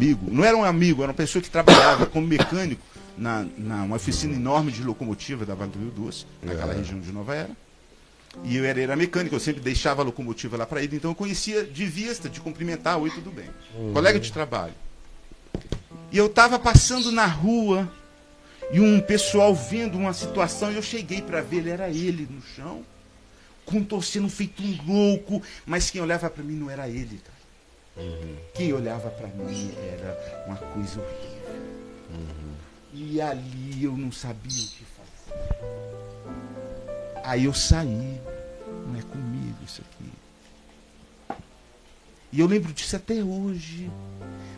amigo, não era um amigo, era uma pessoa que trabalhava como mecânico na, na uma oficina enorme de locomotiva da Vale do Rio Doce, naquela É. região de Nova Era. E eu era, era mecânico, eu sempre deixava a locomotiva lá para ele, então eu conhecia de vista, de cumprimentar, oi, tudo bem. Colega de trabalho. E eu estava passando na rua e um pessoal vendo uma situação, e eu cheguei para ver, ele era ele no chão, contorcendo feito um louco, mas quem olhava para mim não era ele, cara. Quem olhava para mim era uma coisa horrível. E ali eu não sabia o que fazer. Aí eu saí. Não é comigo isso aqui. E eu lembro disso até hoje.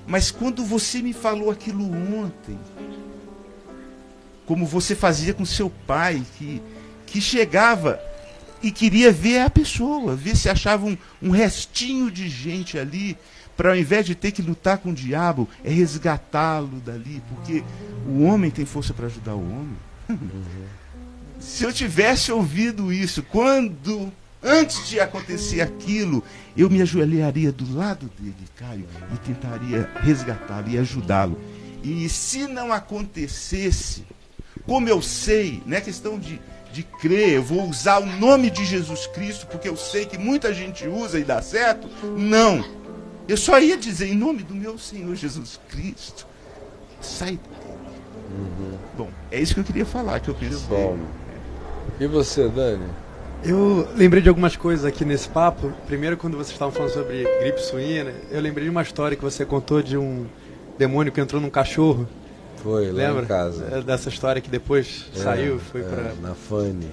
Mas quando você me falou aquilo ontem, como você fazia com seu pai, que, que chegava e queria ver a pessoa, ver se achava um, um restinho de gente ali, para ao invés de ter que lutar com o diabo, é resgatá-lo dali, porque o homem tem força para ajudar o homem. Se eu tivesse ouvido isso quando antes de acontecer aquilo, eu me ajoelharia do lado dele, Caio, e tentaria resgatá-lo e ajudá-lo. E se não acontecesse, como eu sei, não é questão de, de crer, eu vou usar o nome de Jesus Cristo, porque eu sei que muita gente usa e dá certo. Não. Eu só ia dizer em nome do meu Senhor Jesus Cristo. Sai dele. Bom, é isso que eu queria falar, que eu pensei. Bom. E você, Dani? Eu lembrei de algumas coisas aqui nesse papo. Primeiro, quando vocês estavam falando sobre gripe suína, eu lembrei de uma história que você contou de um demônio que entrou num cachorro. Foi lá Lembra? em casa. É, Dessa história que depois É, saiu, foi é, pra Na Fanny.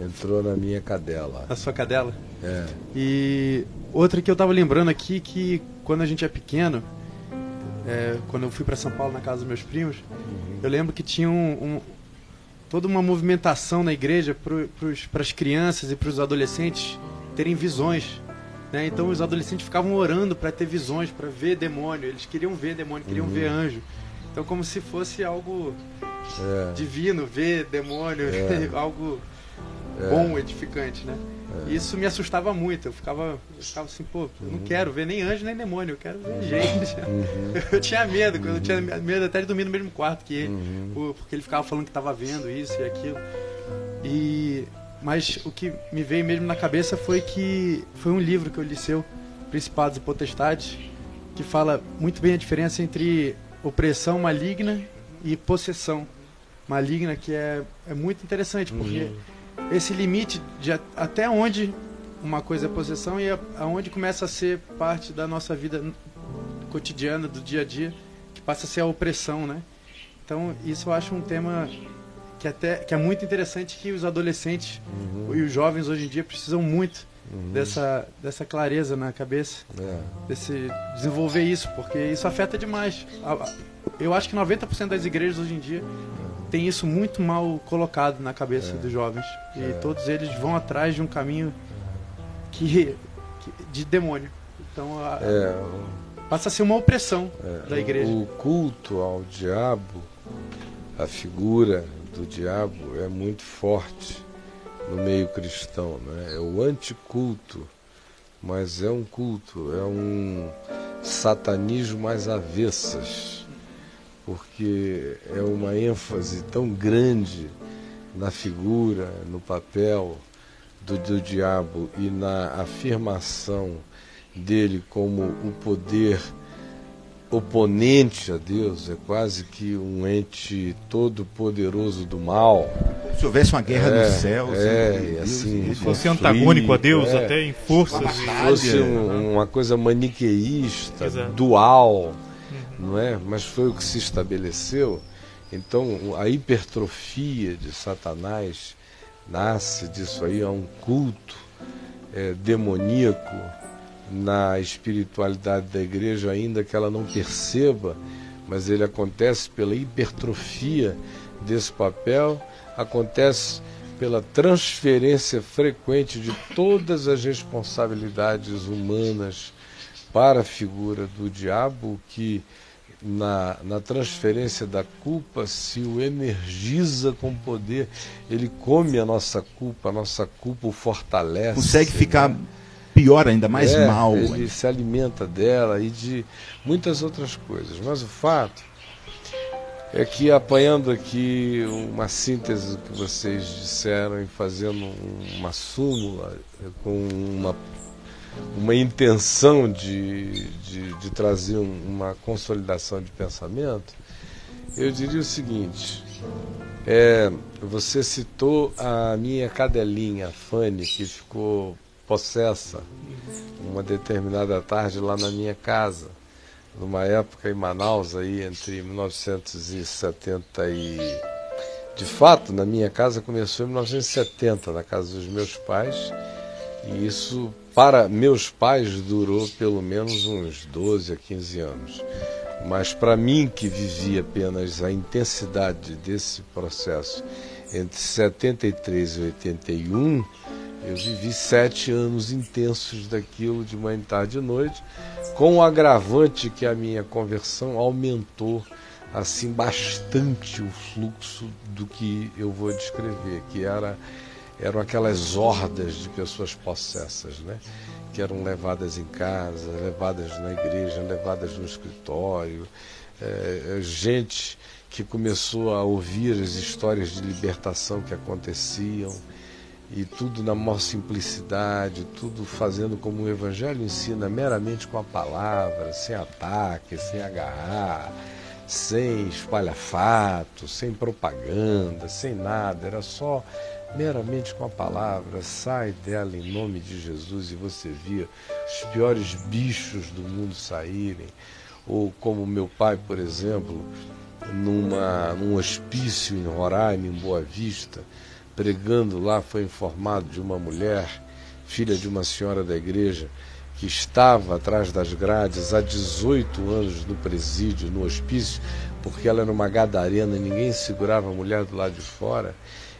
Entrou na minha cadela. na sua cadela. É. E outra que eu tava lembrando aqui que quando a gente é pequeno, é, quando eu fui para São Paulo na casa dos meus primos, eu lembro que tinha um, um- toda uma movimentação na igreja para as crianças e para os adolescentes terem visões. Né? Então os adolescentes ficavam orando para ter visões, para ver demônio. Eles queriam ver demônio, queriam ver anjo. Então como se fosse algo É. divino, ver demônio, É. algo É. bom, edificante, né? E Isso me assustava muito. Eu ficava, eu ficava assim, pô, eu Uhum. não quero ver nem anjo nem demônio, eu quero ver gente. Eu tinha medo, eu tinha medo até de dormir no mesmo quarto que ele, Uhum. porque ele ficava falando que estava vendo isso e aquilo. E mas o que me veio mesmo na cabeça foi que foi um livro que eu li seu, Principados e Potestades, que fala muito bem a diferença entre opressão maligna e possessão maligna, que é, é muito interessante, porque esse limite de até onde uma coisa é possessão e a- aonde começa a ser parte da nossa vida cotidiana, do dia a dia, que passa a ser a opressão, né? Então, isso eu acho um tema que até que é muito interessante que os adolescentes e os jovens hoje em dia precisam muito dessa dessa clareza na cabeça É. desse desenvolver isso, porque isso afeta demais. Eu acho que 90% das igrejas hoje em dia tem isso muito mal colocado na cabeça dos jovens. E todos eles vão atrás de um caminho que, que- de demônio. Então a- É, passa a ser uma opressão é, da igreja. O culto ao diabo, a figura do diabo é muito forte no meio cristão, né? É o anticulto, mas é um culto, é um satanismo às avessas, porque é uma ênfase tão grande na figura, no papel do, do diabo e na afirmação dele como o poder oponente a Deus, é quase que um ente todo poderoso do mal. Se houvesse uma guerra É, nos céus, é, entre e Deus assim, Se fosse antagônico a Deus, é. até em forças. Uma e- batalha. fosse um- uma coisa maniqueísta, Exato. dual, não é? Mas foi o que se estabeleceu. Então, a hipertrofia de Satanás nasce disso aí, é um culto é, demoníaco na espiritualidade da igreja, ainda que ela não perceba, mas ele acontece pela hipertrofia desse papel, acontece pela transferência frequente de todas as responsabilidades humanas para a figura do diabo, que na, na transferência da culpa se o energiza com poder, ele come a nossa culpa, a nossa culpa o fortalece. consegue ficar né? Pior ainda, mais é, mal. Ele se alimenta dela e de muitas outras coisas. Mas o fato é que apanhando aqui uma síntese do que vocês disseram e fazendo uma súmula com uma, uma intenção de, de, de trazer uma consolidação de pensamento, eu diria o seguinte. É, você citou a minha cadelinha, Fanny, que ficou possessa uma determinada tarde lá na minha casa numa época em Manaus aí entre 1970 e de fato na minha casa começou em 1970 na casa dos meus pais e isso para meus pais durou pelo menos uns 12 a 15 anos. Mas para mim que vivi apenas a intensidade desse processo entre 73 e 81, eu vivi sete anos intensos daquilo de manhã, tarde e noite, com o agravante que a minha conversão aumentou assim bastante o fluxo do que eu vou descrever, que era eram aquelas hordas de pessoas possessas, né? que eram levadas em casa, levadas na igreja, levadas no escritório, é, gente que começou a ouvir as histórias de libertação que aconteciam e tudo na maior simplicidade, tudo fazendo como o Evangelho ensina, meramente com a palavra, sem ataque, sem agarrar, sem espalhafato, sem propaganda, sem nada, era só meramente com a palavra, sai dela em nome de Jesus e você via os piores bichos do mundo saírem, ou como meu pai, por exemplo, numa, num hospício em Roraima, em Boa Vista, pregando lá, foi informado de uma mulher, filha de uma senhora da igreja, que estava atrás das grades há 18 anos no presídio, no hospício, porque ela era uma gadarena e ninguém segurava a mulher do lado de fora.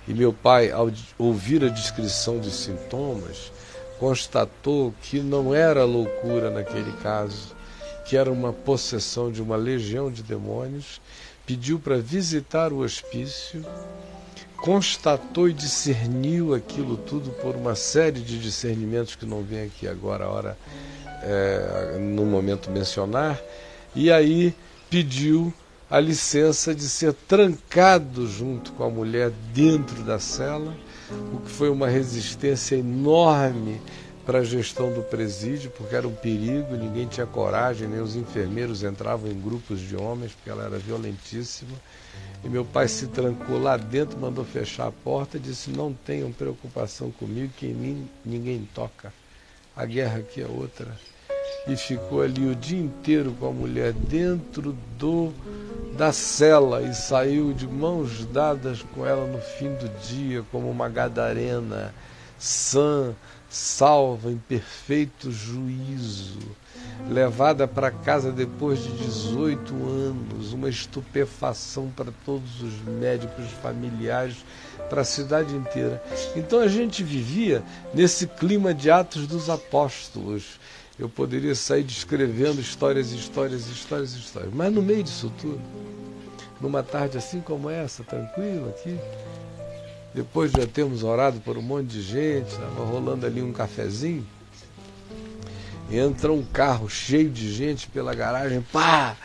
E meu pai, ao ouvir a descrição dos sintomas, constatou que não era loucura naquele caso, que era uma possessão de uma legião de demônios, pediu para visitar o hospício constatou e discerniu aquilo tudo por uma série de discernimentos que não vem aqui agora hora é, no momento mencionar e aí pediu a licença de ser trancado junto com a mulher dentro da cela o que foi uma resistência enorme para a gestão do presídio, porque era um perigo, ninguém tinha coragem, nem os enfermeiros entravam em grupos de homens, porque ela era violentíssima. E meu pai se trancou lá dentro, mandou fechar a porta e disse: Não tenham preocupação comigo, que em mim ninguém toca. A guerra aqui é outra. E ficou ali o dia inteiro com a mulher dentro do da cela e saiu de mãos dadas com ela no fim do dia, como uma gadarena, sã, salva, em perfeito juízo levada para casa depois de 18 anos, uma estupefação para todos os médicos familiares, para a cidade inteira. Então a gente vivia nesse clima de Atos dos Apóstolos. Eu poderia sair descrevendo histórias, histórias, histórias, histórias. Mas no meio disso tudo, numa tarde assim como essa, tranquila aqui, depois já temos orado por um monte de gente, estava rolando ali um cafezinho entra um carro cheio de gente pela garagem, pá!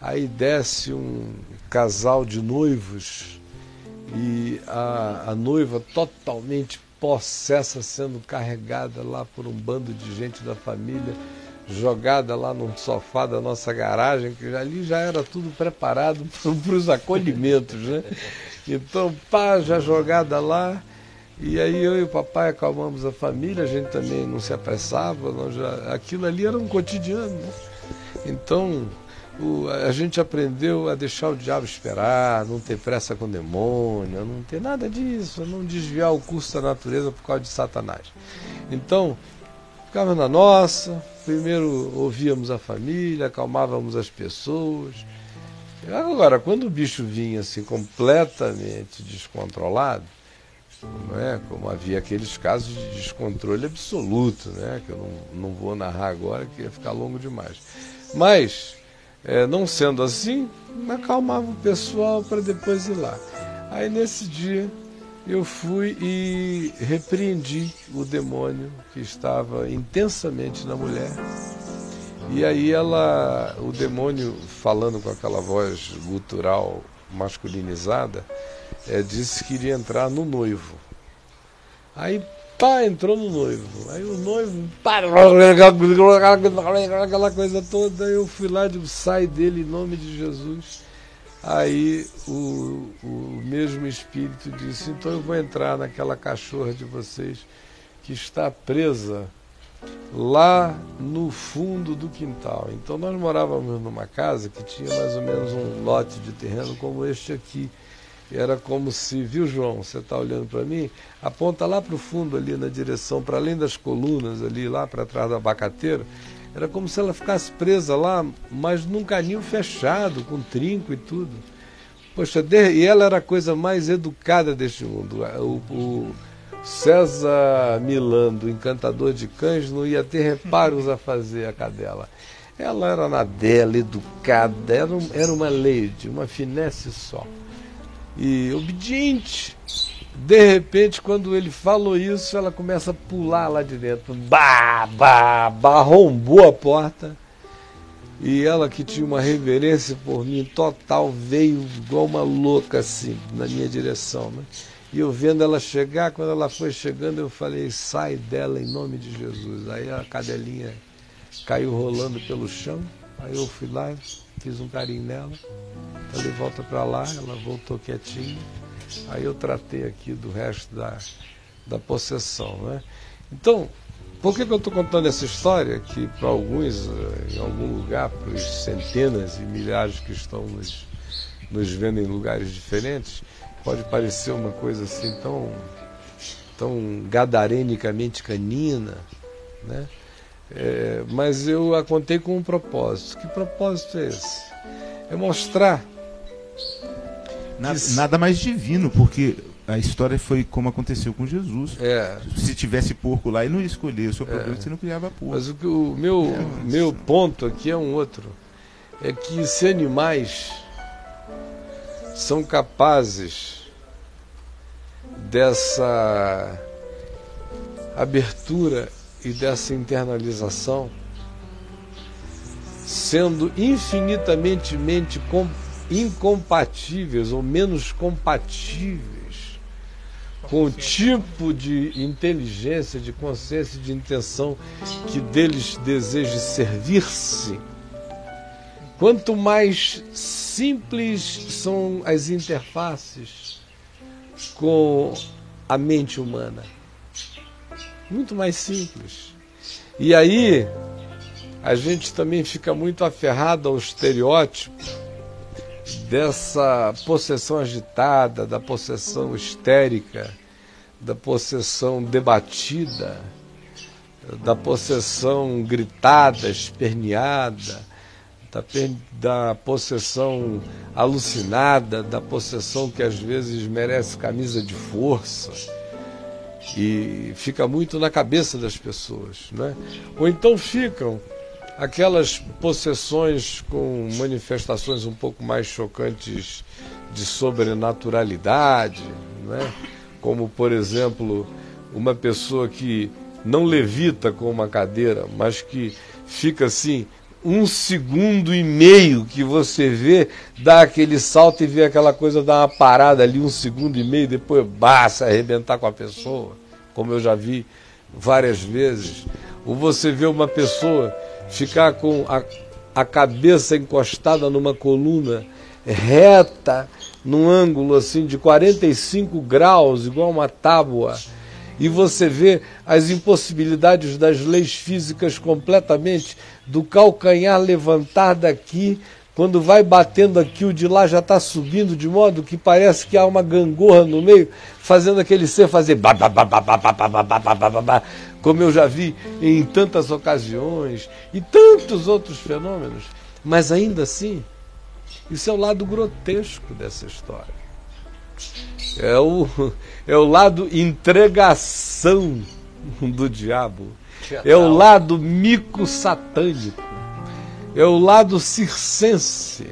Aí desce um casal de noivos e a, a noiva totalmente possessa sendo carregada lá por um bando de gente da família, jogada lá num sofá da nossa garagem, que ali já era tudo preparado para os acolhimentos, né? Então, pá, já jogada lá. E aí eu e o papai acalmamos a família, a gente também não se apressava, não já, aquilo ali era um cotidiano. Né? Então o, a gente aprendeu a deixar o diabo esperar, não ter pressa com o demônio, não ter nada disso, não desviar o curso da natureza por causa de Satanás. Então, ficava na nossa, primeiro ouvíamos a família, acalmávamos as pessoas. Agora, quando o bicho vinha assim completamente descontrolado, não é? como havia aqueles casos de descontrole absoluto, né? que eu não, não vou narrar agora, que ia ficar longo demais. Mas, é, não sendo assim, acalmava o pessoal para depois ir lá. Aí nesse dia, eu fui e repreendi o demônio que estava intensamente na mulher. E aí ela, o demônio falando com aquela voz gutural masculinizada, é, disse que iria entrar no noivo. Aí pá, entrou no noivo. Aí o noivo, pá, aquela coisa toda, eu fui lá, digo, sai dele em nome de Jesus. Aí o, o mesmo Espírito disse: Então eu vou entrar naquela cachorra de vocês que está presa lá no fundo do quintal. Então nós morávamos numa casa que tinha mais ou menos um lote de terreno como este aqui. Era como se, viu João, você está olhando para mim, aponta lá para o fundo ali na direção, para além das colunas ali, lá para trás do abacateiro, era como se ela ficasse presa lá, mas num canil fechado, com trinco e tudo. Poxa, e ela era a coisa mais educada deste mundo. O, o César Milando, encantador de cães, não ia ter reparos a fazer a cadela. Ela era na dela, educada, era, um, era uma lady, uma finesse só. E obediente, de repente, quando ele falou isso, ela começa a pular lá de dentro. Bah, bah, bah, a porta. E ela, que tinha uma reverência por mim total, veio igual uma louca assim, na minha direção. Né? E eu vendo ela chegar, quando ela foi chegando, eu falei: sai dela em nome de Jesus. Aí a cadelinha caiu rolando pelo chão. Aí eu fui lá, fiz um carinho nela. Falei: volta para lá. Ela voltou quietinha. Aí eu tratei aqui do resto da, da possessão. Né? Então, por que, que eu estou contando essa história? Que para alguns, eh, em algum lugar, para os centenas e milhares que estão nos, nos vendo em lugares diferentes, pode parecer uma coisa assim tão, tão gadarenicamente canina, né? É, mas eu a contei com um propósito. Que propósito é esse? É mostrar Nada, nada mais divino, porque a história foi como aconteceu com Jesus. É. Se tivesse porco lá, ele não ia escolher. O seu problema é que você não criava porco. Mas o, que, o meu, é, meu ponto aqui é um outro. É que se animais são capazes dessa abertura e dessa internalização, sendo infinitamente incompatíveis ou menos compatíveis com o tipo de inteligência, de consciência, de intenção que deles deseje servir-se. Quanto mais simples são as interfaces com a mente humana, muito mais simples. E aí a gente também fica muito aferrado ao estereótipo dessa possessão agitada, da possessão histérica, da possessão debatida, da possessão gritada, esperneada, da, da possessão alucinada, da possessão que às vezes merece camisa de força e fica muito na cabeça das pessoas, né? Ou então ficam aquelas possessões com manifestações um pouco mais chocantes de sobrenaturalidade, né? como por exemplo uma pessoa que não levita com uma cadeira, mas que fica assim um segundo e meio que você vê, dá aquele salto e vê aquela coisa dar uma parada ali um segundo e meio, depois basta arrebentar com a pessoa, como eu já vi várias vezes. Ou você vê uma pessoa ficar com a, a cabeça encostada numa coluna reta, num ângulo assim de 45 graus, igual uma tábua, e você vê as impossibilidades das leis físicas completamente, do calcanhar levantar daqui, quando vai batendo aqui, o de lá já está subindo, de modo que parece que há uma gangorra no meio, fazendo aquele ser fazer como eu já vi em tantas ocasiões e tantos outros fenômenos. Mas ainda assim, isso é o lado grotesco dessa história. É o, é o lado entregação do diabo. É o lado mico satânico. É o lado circense.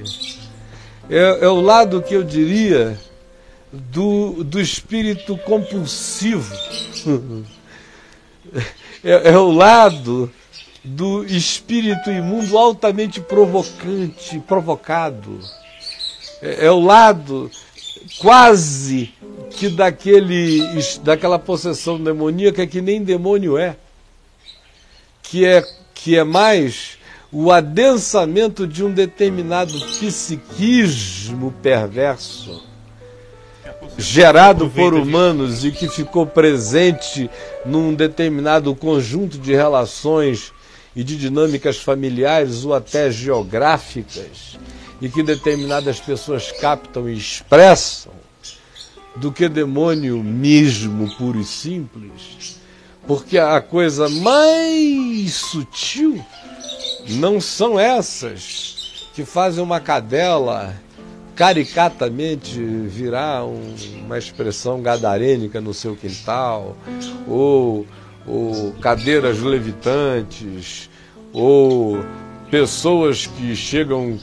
É, é o lado que eu diria do, do espírito compulsivo. É, é o lado do espírito imundo altamente provocante, provocado. É, é o lado quase que daquele, daquela possessão demoníaca que nem demônio é, que é, que é mais o adensamento de um determinado psiquismo perverso gerado por humanos e que ficou presente num determinado conjunto de relações e de dinâmicas familiares ou até geográficas e que determinadas pessoas captam e expressam do que demônio mesmo puro e simples, porque a coisa mais sutil não são essas que fazem uma cadela caricatamente virar um, uma expressão gadarênica no seu quintal, ou, ou cadeiras levitantes, ou pessoas que chegam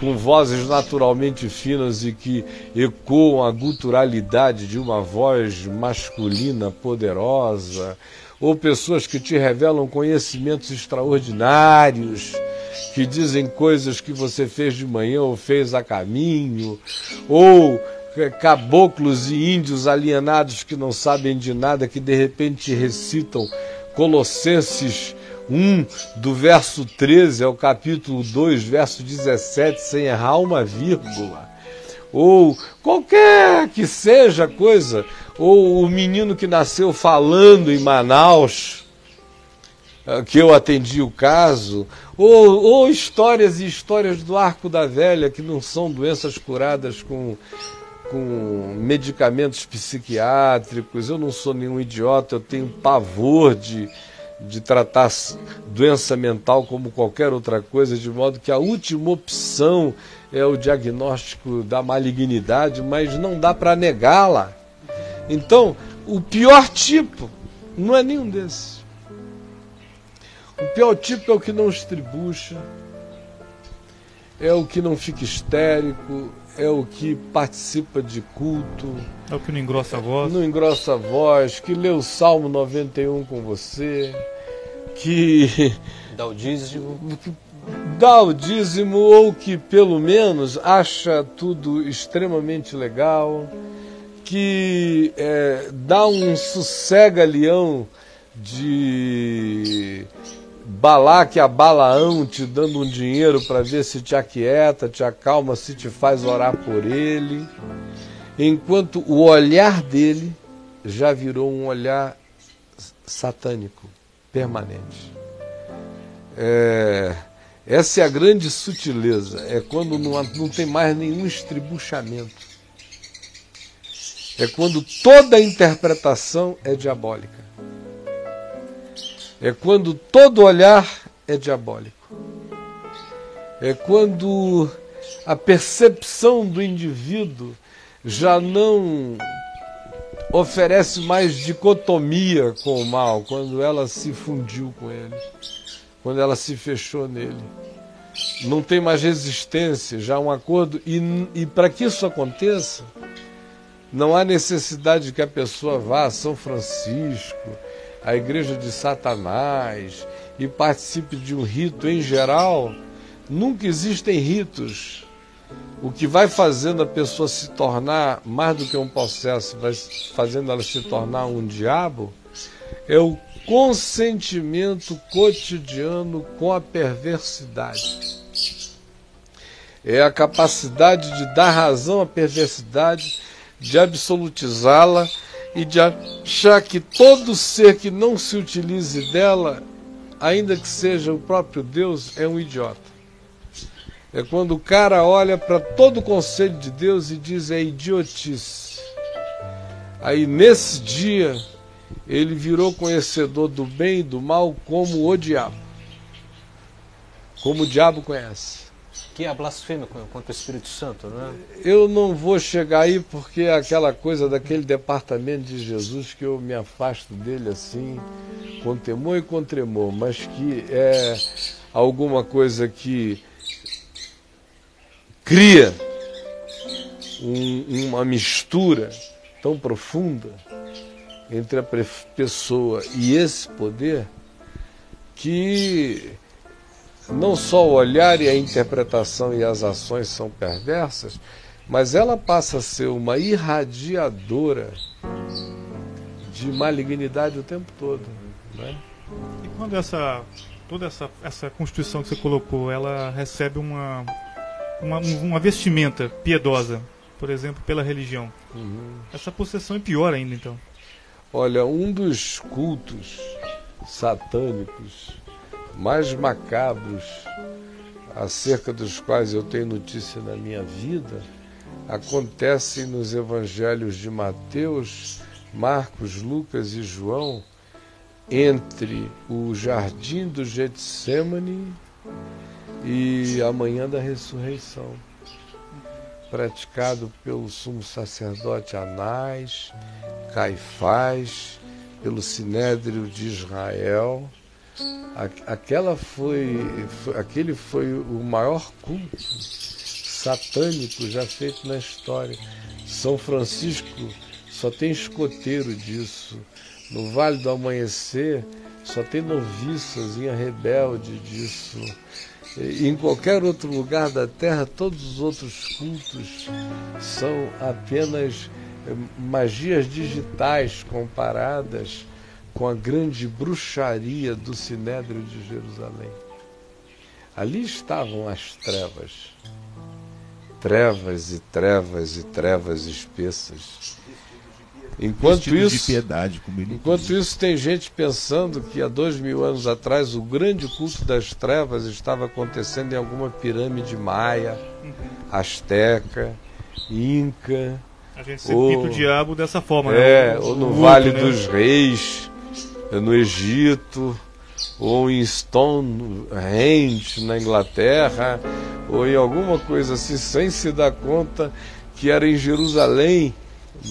com vozes naturalmente finas e que ecoam a guturalidade de uma voz masculina poderosa, ou pessoas que te revelam conhecimentos extraordinários, que dizem coisas que você fez de manhã ou fez a caminho, ou caboclos e índios alienados que não sabem de nada, que de repente recitam Colossenses 1, do verso 13 ao capítulo 2, verso 17, sem errar uma vírgula. Ou qualquer que seja coisa, ou o menino que nasceu falando em Manaus, eh, que eu atendi o caso, ou, ou histórias e histórias do arco da velha, que não são doenças curadas com, com medicamentos psiquiátricos. Eu não sou nenhum idiota, eu tenho pavor de, de tratar doença mental como qualquer outra coisa, de modo que a última opção é o diagnóstico da malignidade, mas não dá para negá-la. Então, o pior tipo não é nenhum desses. O pior tipo é o que não estribucha, é o que não fica histérico, é o que participa de culto. É o que não engrossa a voz. Não engrossa a voz, que lê o Salmo 91 com você, que. Dá o dízimo. Que dá o dízimo ou que pelo menos acha tudo extremamente legal, que é, dá um sossega-leão de Balaque a Balaão te dando um dinheiro para ver se te aquieta, te acalma, se te faz orar por ele, enquanto o olhar dele já virou um olhar satânico, permanente. É, essa é a grande sutileza, é quando não, não tem mais nenhum estribuchamento. É quando toda a interpretação é diabólica. É quando todo olhar é diabólico. É quando a percepção do indivíduo já não oferece mais dicotomia com o mal, quando ela se fundiu com ele quando ela se fechou nele. Não tem mais resistência, já um acordo. E, e para que isso aconteça, não há necessidade de que a pessoa vá a São Francisco, à igreja de Satanás, e participe de um rito. Em geral, nunca existem ritos. O que vai fazendo a pessoa se tornar mais do que um processo, vai fazendo ela se tornar um diabo, é o consentimento cotidiano com a perversidade. É a capacidade de dar razão à perversidade, de absolutizá-la e de achar que todo ser que não se utilize dela, ainda que seja o próprio Deus, é um idiota. É quando o cara olha para todo o conselho de Deus e diz é idiotice. Aí nesse dia ele virou conhecedor do bem e do mal como o diabo. Como o diabo conhece. Que é a blasfêmia contra o Espírito Santo, não é? Eu não vou chegar aí porque é aquela coisa daquele departamento de Jesus que eu me afasto dele assim, com temor e com tremor, mas que é alguma coisa que cria um, uma mistura tão profunda entre a pessoa e esse poder que não só o olhar e a interpretação e as ações são perversas, mas ela passa a ser uma irradiadora de malignidade o tempo todo. Né? E quando essa toda essa, essa constituição que você colocou, ela recebe uma, uma, uma vestimenta piedosa, por exemplo, pela religião. Uhum. Essa possessão é pior ainda, então. Olha, um dos cultos satânicos mais macabros acerca dos quais eu tenho notícia na minha vida acontece nos evangelhos de Mateus, Marcos, Lucas e João, entre o jardim do Getsemane e a manhã da ressurreição, praticado pelo sumo sacerdote Anás, Caifás, pelo Sinédrio de Israel. Aquela foi, aquele foi o maior culto satânico já feito na história. São Francisco só tem escoteiro disso. No Vale do Amanhecer só tem noviçazinha rebelde disso. Em qualquer outro lugar da Terra, todos os outros cultos são apenas eh, magias digitais comparadas com a grande bruxaria do Sinédrio de Jerusalém. Ali estavam as trevas. Trevas e trevas e trevas espessas Enquanto isso, de piedade, enquanto isso, tem gente pensando que há dois mil anos atrás o grande culto das trevas estava acontecendo em alguma pirâmide maia, asteca, inca. A gente sempre ou, o diabo dessa forma, é, né? ou no Vale né? dos Reis, no Egito, ou em Stonehenge, na Inglaterra, ou em alguma coisa assim, sem se dar conta que era em Jerusalém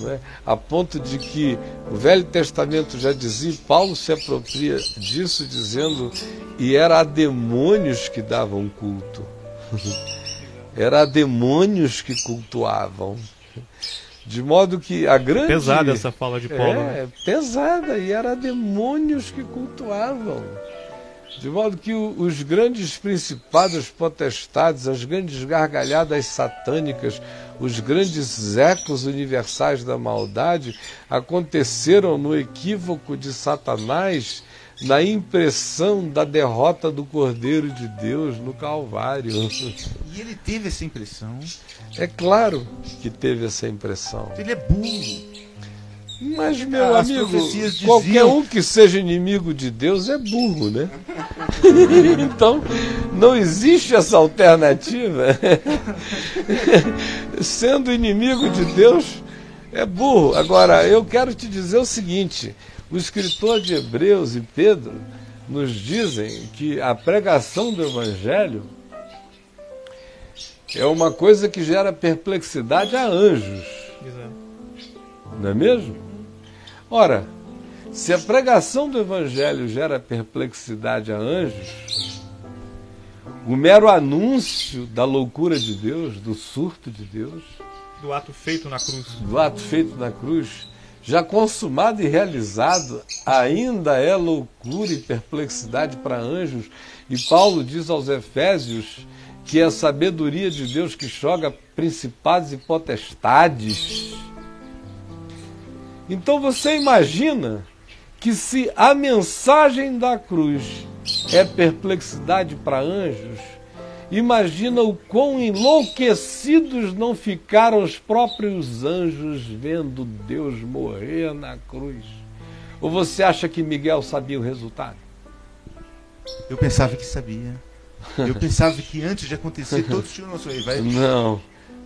é? a ponto de que o Velho Testamento já dizia, Paulo se apropria disso dizendo, e era a demônios que davam culto. era demônios que cultuavam. De modo que a grande. Pesada essa fala de Paulo. É, né? pesada, e era demônios que cultuavam. De modo que os grandes principados potestades, as grandes gargalhadas satânicas, os grandes ecos universais da maldade aconteceram no equívoco de Satanás na impressão da derrota do Cordeiro de Deus no Calvário. E ele teve essa impressão? É claro que teve essa impressão. Ele é burro. Mas, meu As amigo, qualquer um que seja inimigo de Deus é burro, né? então, não existe essa alternativa. Sendo inimigo de Deus, é burro. Agora, eu quero te dizer o seguinte: o escritor de Hebreus e Pedro nos dizem que a pregação do Evangelho é uma coisa que gera perplexidade a anjos. Não é mesmo? Ora, se a pregação do Evangelho gera perplexidade a anjos, o mero anúncio da loucura de Deus, do surto de Deus, do ato feito na cruz, do ato feito na cruz, já consumado e realizado, ainda é loucura e perplexidade para anjos. E Paulo diz aos Efésios que é a sabedoria de Deus que joga principados e potestades então você imagina que se a mensagem da cruz é perplexidade para anjos, imagina o quão enlouquecidos não ficaram os próprios anjos vendo Deus morrer na cruz. Ou você acha que Miguel sabia o resultado? Eu pensava que sabia. Eu pensava que antes de acontecer todos tinham noção. Vai... Não.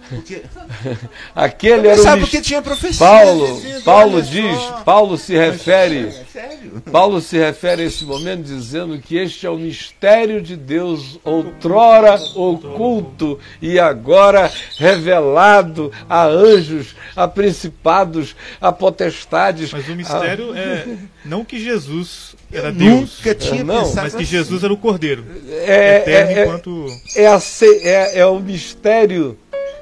Porque... Aquele era sabe o porque tinha profecia. Paulo, dizendo, Paulo diz, Paulo se refere, Paulo se refere a esse momento dizendo que este é o mistério de Deus outrora oculto e agora revelado a anjos, a principados, a potestades. Mas o mistério a... é não que Jesus era Deus, nunca tinha não, mas que Jesus assim. era o Cordeiro, é, eterno é, é, enquanto é, a, é, é o mistério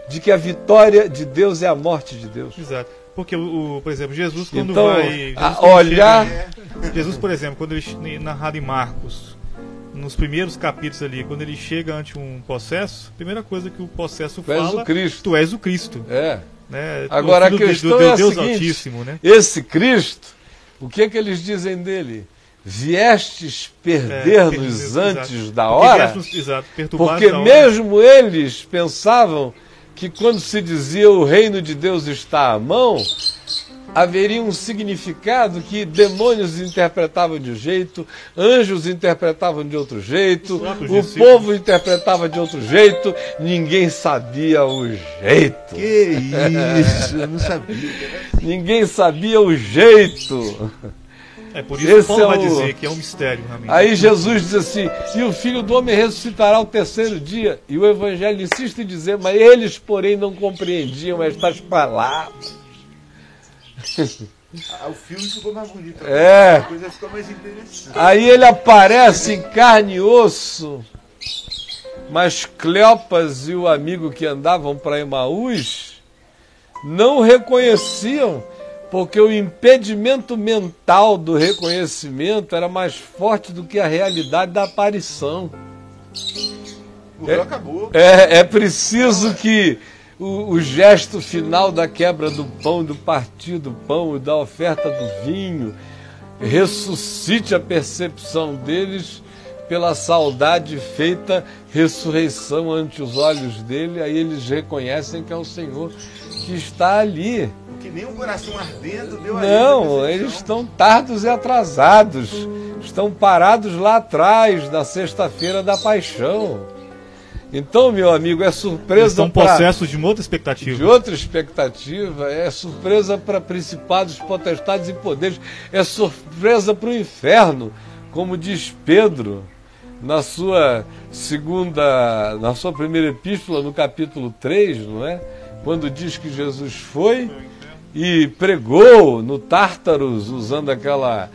de que a vitória de Deus é a morte de Deus. Exato. Porque, o, por exemplo, Jesus quando Então, vai... Jesus, a quando olhar- chega- Jesus, por exemplo, quando ele narrado em Marcos, nos primeiros capítulos ali, quando ele chega ante um possesso, a primeira coisa que o possesso Tu és fala... o Cristo. Tu és o Cristo. É. Né? Agora, O filho a do- questão do, é a Deus seguinte, Altíssimo, né? Esse Cristo, o que é que eles dizem dele? Viestes perder-nos É, antes exato. da Porque hora? viestes, exato, Porque da hora. mesmo eles pensavam que quando se dizia o reino de Deus está à mão, haveria um significado que demônios interpretavam de um jeito, anjos interpretavam de outro jeito, o povo interpretava de outro jeito, ninguém sabia o jeito. Que isso, eu não sabia. Ninguém sabia o jeito. É por isso Esse que Paulo é vai o- dizer que é um mistério, realmente. Aí Jesus diz assim: e o filho do homem ressuscitará ao terceiro dia. E o evangelho insiste em dizer, mas eles, porém, não compreendiam estas palavras. Ah, o filme ficou mais bonito. É. A coisa ficou mais interessante. Aí ele aparece em carne e osso. Mas Cleopas e o amigo que andavam para Emaús não reconheciam, porque o impedimento mental do reconhecimento era mais forte do que a realidade da aparição. Morreu, acabou. É, é preciso que o, o gesto final da quebra do pão, do partir do pão e da oferta do vinho ressuscite a percepção deles pela saudade feita, ressurreição ante os olhos dele, aí eles reconhecem que é o Senhor que está ali. Que nem um coração ardendo deu a ele Não, a percepção. eles estão tardos e atrasados. Estão parados lá atrás, na sexta-feira da paixão. Então, meu amigo, é surpresa estão possessos de uma outra expectativa. de outra expectativa, é surpresa para principados, potestades e poderes, é surpresa para o inferno, como diz Pedro na sua segunda, na sua primeira epístola, no capítulo 3, não é? Quando diz que Jesus foi e pregou no Tártaros, usando aquela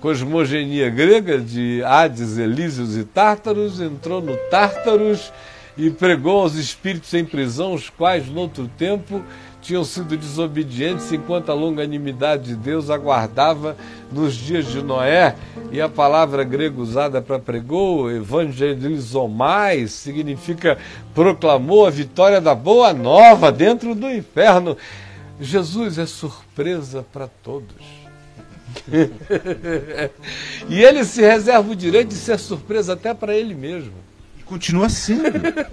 cosmogenia grega de Hades, Elísios e Tártaros, entrou no Tártaros e pregou aos espíritos em prisão, os quais, noutro tempo, tinham sido desobedientes, enquanto a longanimidade de Deus aguardava nos dias de Noé. E a palavra grega usada para pregou, evangelizomai, significa proclamou a vitória da boa nova dentro do inferno. Jesus é surpresa para todos. e ele se reserva o direito de ser surpresa até para ele mesmo. Continua sendo.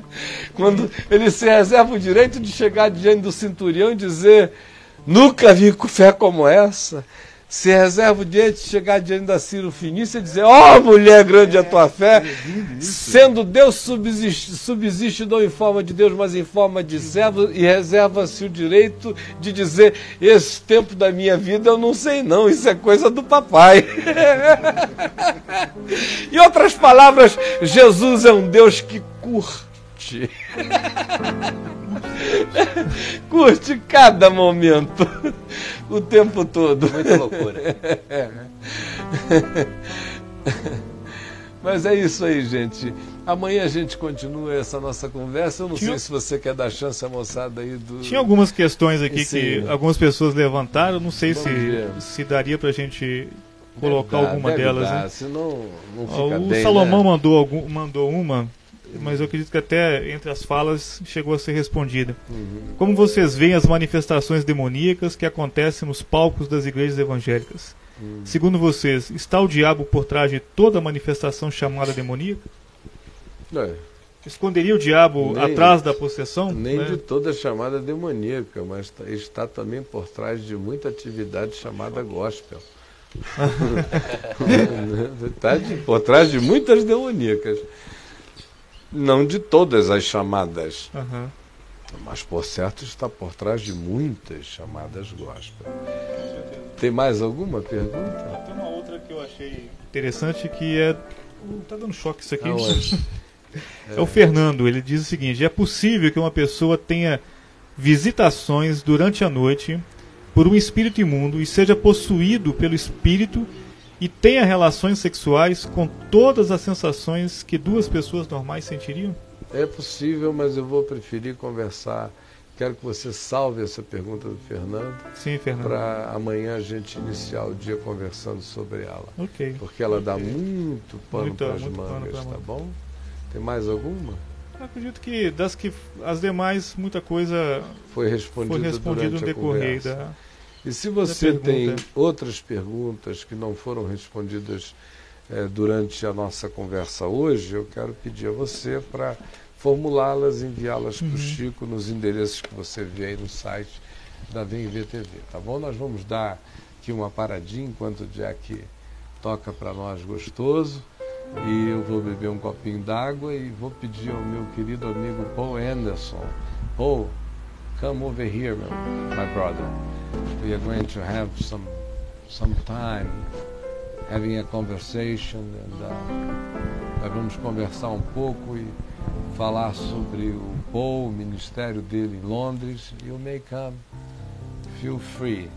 Quando ele se reserva o direito de chegar diante do centurião e dizer: Nunca vi fé como essa. Se reserva o direito de chegar diante da Ciro Finícia e dizer: Ó mulher grande a tua fé, sendo Deus subsiste, subsiste não em forma de Deus, mas em forma de servo, e reserva-se o direito de dizer: Esse tempo da minha vida eu não sei, não, isso é coisa do papai. em outras palavras, Jesus é um Deus que curte. curte cada momento, o tempo todo. Muita loucura. Mas é isso aí, gente. Amanhã a gente continua essa nossa conversa. Eu não Tinha- sei se você quer dar chance à moçada aí do. Tinha algumas questões aqui Sim. que algumas pessoas levantaram, não sei se, se daria pra gente colocar Deve alguma deve delas. dar, né? Senão não fica o bem. Salomão né? mandou, algum, mandou uma, mas eu acredito que até entre as falas chegou a ser respondida. Uhum. Como vocês veem as manifestações demoníacas que acontecem nos palcos das igrejas evangélicas? Uhum. Segundo vocês, está o diabo por trás de toda manifestação chamada demoníaca? É, Esconderia o diabo Nem- atrás da possessão? nem né? de toda chamada demoníaca, mas tá- está também por trás de muita atividade chamada gospel. está de- por trás de muitas demoníacas. Não de todas as chamadas, Aham. mas por certo está por trás de muitas chamadas gospel. Tem mais alguma pergunta? Tem uma outra que eu achei interessante que é. Uh, Tá dando choque isso aqui. Aonde? É o Fernando, ele diz o seguinte: é possível que uma pessoa tenha visitações durante a noite por um espírito imundo e seja possuído pelo espírito e tenha relações sexuais com todas as sensações que duas pessoas normais sentiriam? É possível, mas eu vou preferir conversar quero que você salve essa pergunta do Fernando Sim, Fernando. para amanhã a gente iniciar o dia conversando sobre ela. Ok. Porque ela dá Ok. muito pano para as mangas, tá bom? Tem mais alguma? Eu acredito que das que as demais, muita coisa Foi respondido, foi respondido no durante a decorrer da. E se você tem outras perguntas que não foram respondidas eh, durante a nossa conversa hoje, eu quero pedir a você para formulá-las e enviá-las para Uhum. o Chico nos endereços que você vê aí no site da VMV TV, tá bom? Nós vamos dar aqui uma paradinha enquanto o Jack toca para nós gostoso. E eu vou beber um copinho d'água e vou pedir ao meu querido amigo Paul Anderson. Paul, come over here, my, brother. We are going to have some some time having a conversation and uh, nós vamos conversar um pouco e falar sobre o Paul, o ministério dele em Londres. You may come. Feel free.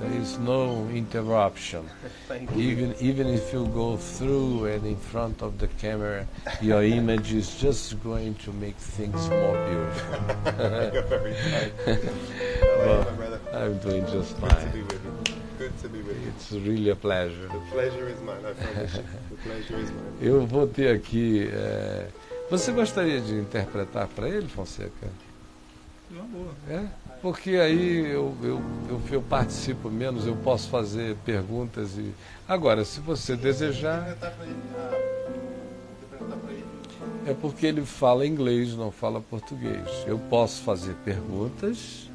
There is no interruption. Thank you. Even even if you go through and in front of the camera, your image is just going to make things more beautiful. You're very kind. Well. I'm doing just Good to fine. be with you. Good to be with you. It's really a pleasure. The pleasure is mine, I promise you. The pleasure is mine. Eu vou ter aqui. eh, Você gostaria de interpretar para ele, Fonseca? Uma boa. É? Porque aí eu, eu, eu, eu participo menos, eu posso fazer perguntas e. Agora, se você desejar. É porque ele fala inglês, não fala português. Eu posso fazer perguntas,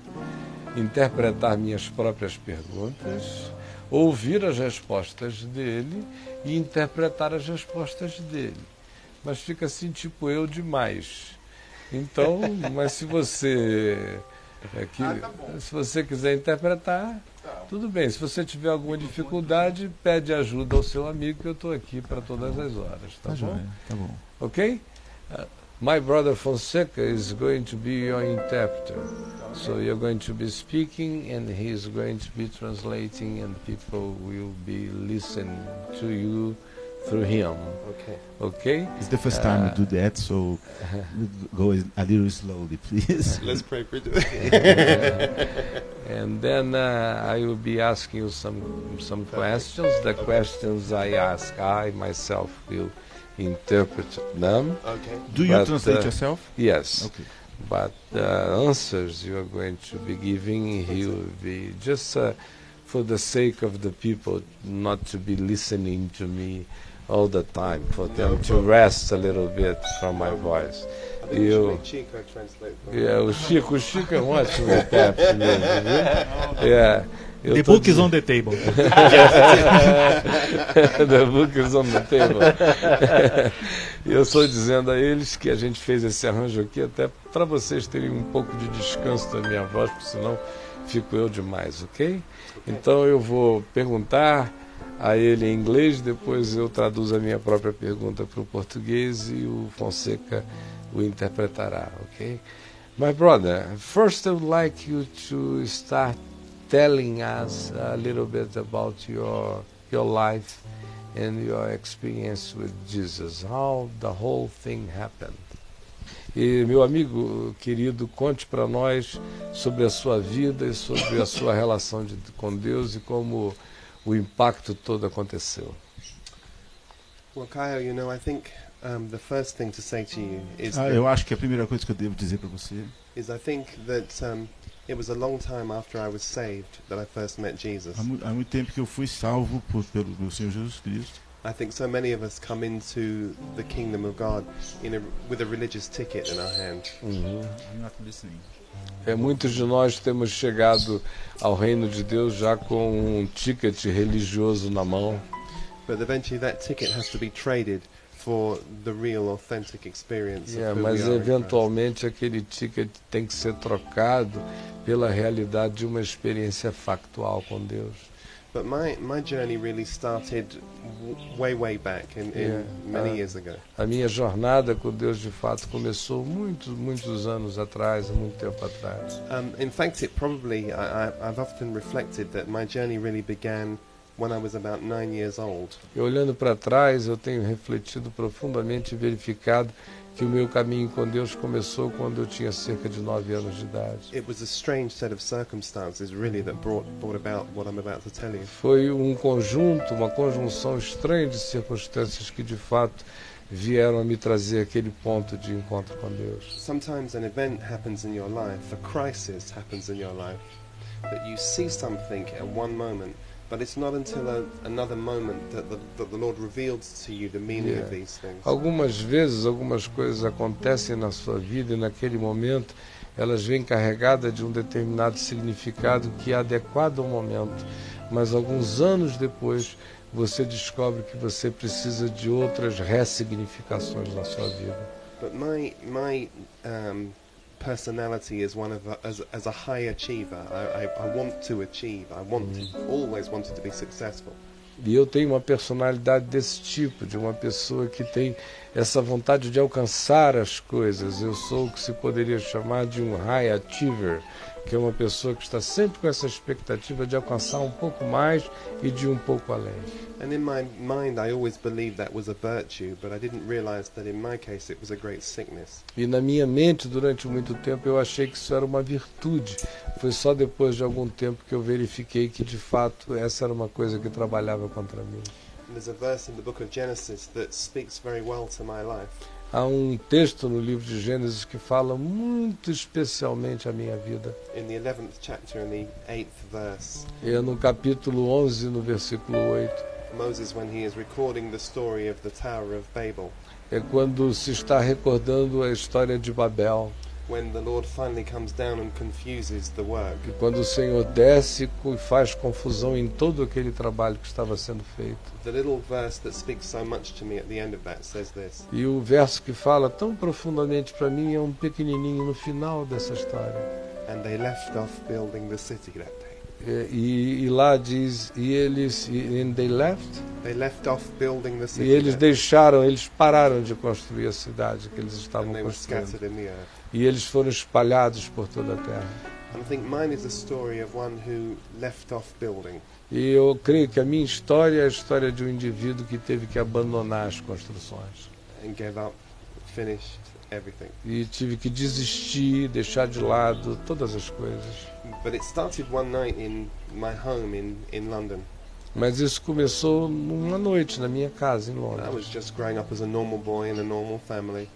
interpretar minhas próprias perguntas, ouvir as respostas dele e interpretar as respostas dele. Mas fica assim, tipo eu demais. Então, mas se você é que- se você quiser interpretar, tudo bem. Se você tiver alguma dificuldade, pede ajuda ao seu amigo que eu estou aqui para todas as horas, tá, Tá bom? joia, tá bom. Okay? Uh, my brother Fonseca is going to be your interpreter. So you're going to be speaking and he's going to be translating and people will be listening to you through him. Okay. Okay? It's the first time Uh, we do that, so go a little slowly, please. Let's pray for you. and then uh, I will be asking you some some questions. The questions I ask, I myself will interpret them. okay. Do you But, translate uh, yourself? Yes. Okay. But the answers you are going to be giving, he will be just uh, for the sake of the people not to be listening to me all the time, for them to rest a little bit from my voice. Translate. for É, o Chico, o Chico é um ótimo intérprete mesmo, viu? Eu The book is on the table. the book is on the table. E eu estou dizendo a eles que a gente fez esse arranjo aqui até para vocês terem um pouco de descanso da minha voz, porque senão fico eu demais, ok? Então eu vou perguntar a ele em inglês, depois eu traduzo a minha própria pergunta para o português e o Fonseca o interpretará, ok? My brother, first I would like you to start telling us a little bit about your your life and your experience with Jesus, how the whole thing happened. E meu amigo querido, conte para nós sobre a sua vida e sobre a sua relação de, com Deus e como o impacto todo aconteceu. Well, Kyle, you know, I think um, the first thing to say to you is Ah, eu acho que a primeira coisa que eu devo dizer para você is I think that um, it was a long time after I was saved that I first met Jesus. há, mu- há muito tempo que eu fui salvo por, pelo meu Senhor Jesus Cristo. I think so many of us come into the kingdom of God in a, with a religious ticket in our hand. I'm not listening. É, muitos de nós temos chegado ao reino de Deus já com um ticket religioso na mão. But eventually that ticket has to be traded for the real, authentic experience É, of who mas eventualmente aquele ticket tem que ser trocado pela realidade de uma experiência factual com Deus. But my, my journey really started way, way back in, in Yeah. many Uh, years ago. A minha jornada com Deus de fato começou muitos, muitos anos atrás, muito tempo atrás. Um, in fact, it probably, I, I, I've often reflected that my journey really began when I was about nine years old. E olhando para trás, eu tenho refletido profundamente e verificado que o meu caminho com Deus começou quando eu tinha cerca de nove anos de idade. It was a strange set of circumstances, really, that brought, brought about what I'm about to tell you. Foi um conjunto, uma conjunção estranha de circunstâncias que de fato vieram a me trazer aquele ponto de encontro com Deus. Sometimes an event happens in your life, a crisis happens in your life, that you see something at one moment, but it's not until a, another moment that the, that the Lord reveals to you the meaning Yeah. of these things. Algumas vezes, algumas coisas acontecem na sua vida e naquele momento elas vêm carregadas de um determinado significado que é adequado ao momento, mas alguns anos depois você descobre que você precisa de outras ressignificações na sua vida. But my my um, personality is one of a, as, as a high achiever. I, I, I want to achieve. I want always wanted to be successful. E eu tenho uma personalidade desse tipo, de uma pessoa que tem essa vontade de alcançar as coisas. Eu sou o que se poderia chamar de um high achiever, que é uma pessoa que está sempre com essa expectativa de alcançar um pouco mais e de um pouco além. And in my mind, I always believed that was a virtue, but I didn't realize that in my case it was a great sickness. E na minha mente, durante muito tempo, eu achei que isso era uma virtude. Foi só depois de algum tempo que eu verifiquei que, de fato, essa era uma coisa que trabalhava contra mim. And there's a verse in the book of Genesis that speaks very well to my life. Há um texto no livro de Gênesis que fala muito especialmente a minha vida. In the 11th chapter, in the 8th verse, É no capítulo 11, no versículo 8. Moses, Babel, É quando se está recordando a história de Babel. When the Lord finally comes down and confuses the work. E quando o Senhor desce e faz confusão em todo aquele trabalho que estava sendo feito. The little verse that speaks so much to me at the end of that says this E o verso que fala tão profundamente para mim é um pequenininho no final dessa história. And they left off building the city that day. É, E, e lá diz, e eles, e and they left, They left off building the e city eles that day, deixaram, eles pararam de construir a cidade que eles estavam construindo. E eles foram espalhados por toda a terra. E eu creio que a minha história é a história de um indivíduo que teve que abandonar as construções. and gave up, finished everything. E tive que desistir, deixar de lado todas as coisas. But it started one night in my home in, in London. Mas isso começou numa noite na minha casa em Londres.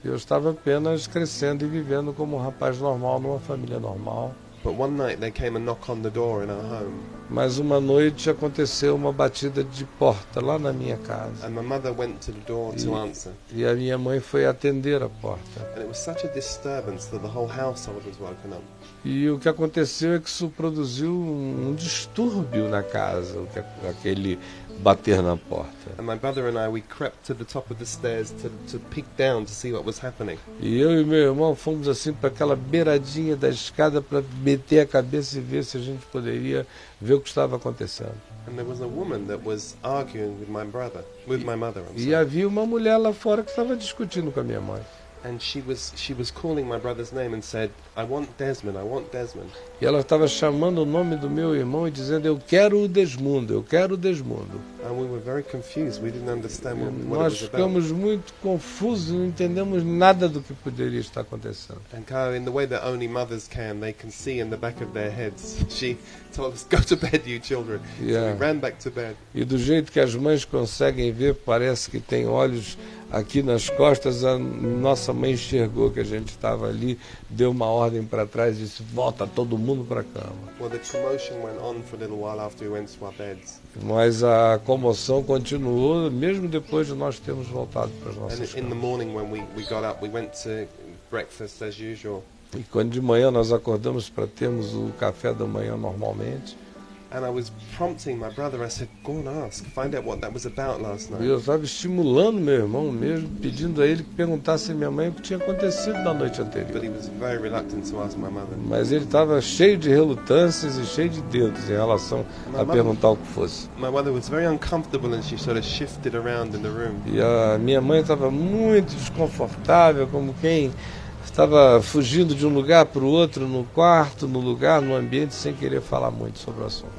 Eu estava apenas crescendo e vivendo como um rapaz normal numa família normal. Mas uma noite aconteceu uma batida de porta lá na minha casa. and my mother went to the door to Yeah. answer. E a minha mãe foi atender a porta. And it was such a disturbance that the whole household was woken up. E o que aconteceu é que isso produziu um, distúrbio na casa, aquele bater na porta. And my brother and I, we crept to the top of the stairs to, to peek down to see what was happening. E eu e meu irmão fomos assim para aquela beiradinha da escada para meter a cabeça e ver se a gente poderia ver o que estava acontecendo. And there was a woman that was arguing with my brother, with my mother. I'm E sorry. havia uma mulher lá fora que estava discutindo com a minha mãe. And she was she was calling my brother's name and said, "I want Desmond. I want Desmond." E ela estava chamando o nome do meu irmão e dizendo: Eu quero o Desmundo, eu quero o Desmundo. And we were very confused. We didn't understand what, what it Nós ficamos muito confusos, não entendemos nada do que poderia estar acontecendo. And Kyle, in the way that only mothers can, they can see in the back of their heads. She told us, "Go to bed, you children." So Yeah. we ran back to bed. E do jeito que as mães conseguem ver, parece que tem olhos aqui nas costas. A nossa mãe enxergou que a gente estava ali, deu uma ordem para trás e disse: Volta todo mundo para a cama. Mas a comoção continuou, mesmo depois de nós termos voltado para as nossas in the camas. morning, when we, we got up, we went to breakfast as usual. E quando de manhã nós acordamos para termos o café da manhã normalmente, And I was prompting my brother. I said, "Go and ask. Find out what that was about last night." eu estava estimulando meu irmão mesmo, pedindo a ele que perguntasse à minha mãe o que tinha acontecido na noite But anterior. he was very reluctant to ask my mother. Mas ele estava cheio de relutâncias e cheio de dedos em relação a perguntar o que fosse. My mother was very uncomfortable and she sort of shifted around in the room. E a minha mãe estava muito desconfortável, como quem Estava fugindo de um lugar para o outro, no quarto, no lugar, no ambiente, sem querer falar muito sobre o assunto.